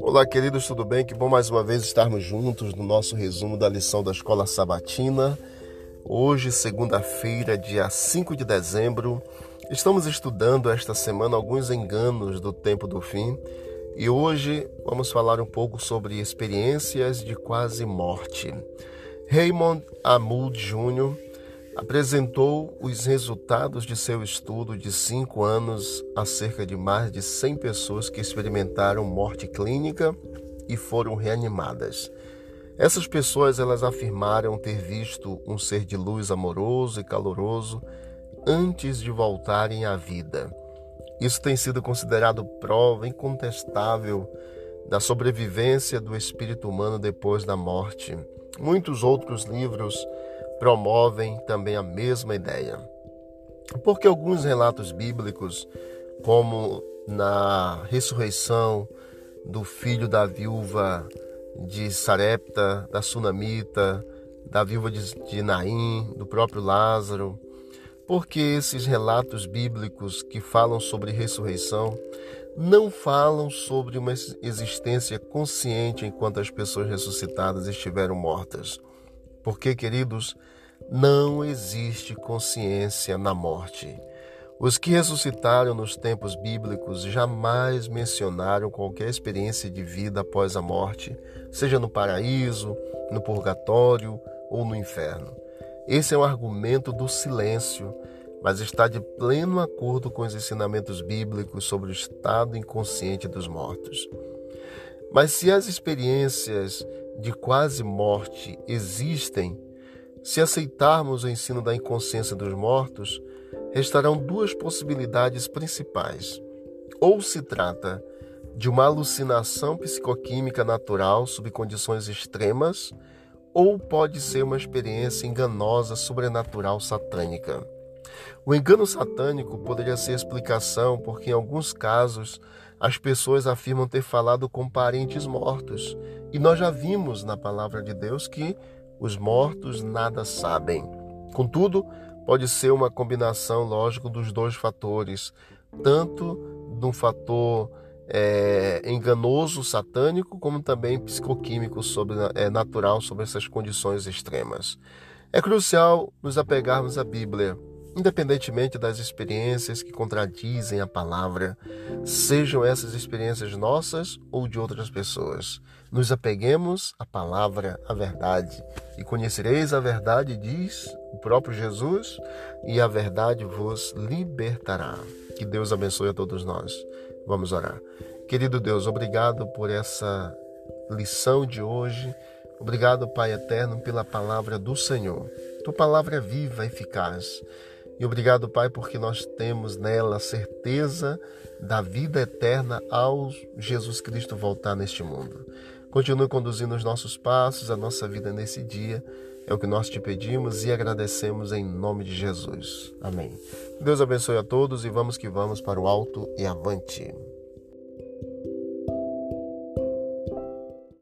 Olá, queridos, tudo bem? Que bom mais uma vez estarmos juntos no nosso resumo da lição da Escola Sabatina. Hoje, segunda-feira, dia 5 de dezembro, estamos estudando esta semana alguns enganos do tempo do fim e hoje vamos falar um pouco sobre experiências de quase morte. Raymond Amud Jr. apresentou os resultados de seu estudo de cinco anos a cerca de mais de 100 pessoas que experimentaram morte clínica e foram reanimadas. Essas pessoas elas afirmaram ter visto um ser de luz amoroso e caloroso antes de voltarem à vida. Isso tem sido considerado prova incontestável da sobrevivência do espírito humano depois da morte. Muitos outros livros promovem também a mesma ideia. Porque alguns relatos bíblicos, como na ressurreição do filho da viúva de Sarepta, da Sunamita, da viúva de Naim, do próprio Lázaro, porque esses relatos bíblicos que falam sobre ressurreição não falam sobre uma existência consciente enquanto as pessoas ressuscitadas estiveram mortas. Porque, queridos, não existe consciência na morte. Os que ressuscitaram nos tempos bíblicos jamais mencionaram qualquer experiência de vida após a morte, seja no paraíso, no purgatório ou no inferno. Esse é um argumento do silêncio mas está de pleno acordo com os ensinamentos bíblicos sobre o estado inconsciente dos mortos. Mas se as experiências de quase morte existem, se aceitarmos o ensino da inconsciência dos mortos, restarão duas possibilidades principais. Ou se trata de uma alucinação psicoquímica natural sob condições extremas, ou pode ser uma experiência enganosa sobrenatural satânica. O engano satânico poderia ser explicação porque, em alguns casos, as pessoas afirmam ter falado com parentes mortos. E nós já vimos na palavra de Deus que os mortos nada sabem. Contudo, pode ser uma combinação, lógico, dos dois fatores, tanto de um fator é, enganoso, satânico, como também psicoquímico sobre, é, natural sobre essas condições extremas. É crucial nos apegarmos à Bíblia independentemente das experiências que contradizem a palavra, sejam essas experiências nossas ou de outras pessoas. Nos apeguemos à palavra, à verdade, e conhecereis a verdade, diz o próprio Jesus, e a verdade vos libertará. Que Deus abençoe a todos nós. Vamos orar. Querido Deus, obrigado por essa lição de hoje. Obrigado, Pai eterno, pela palavra do Senhor. Tua palavra é viva, eficaz e obrigado, Pai, porque nós temos nela a certeza da vida eterna ao Jesus Cristo voltar neste mundo. Continue conduzindo os nossos passos, a nossa vida nesse dia. É o que nós te pedimos e agradecemos em nome de Jesus. Amém. Deus abençoe a todos e vamos que vamos para o alto e avante.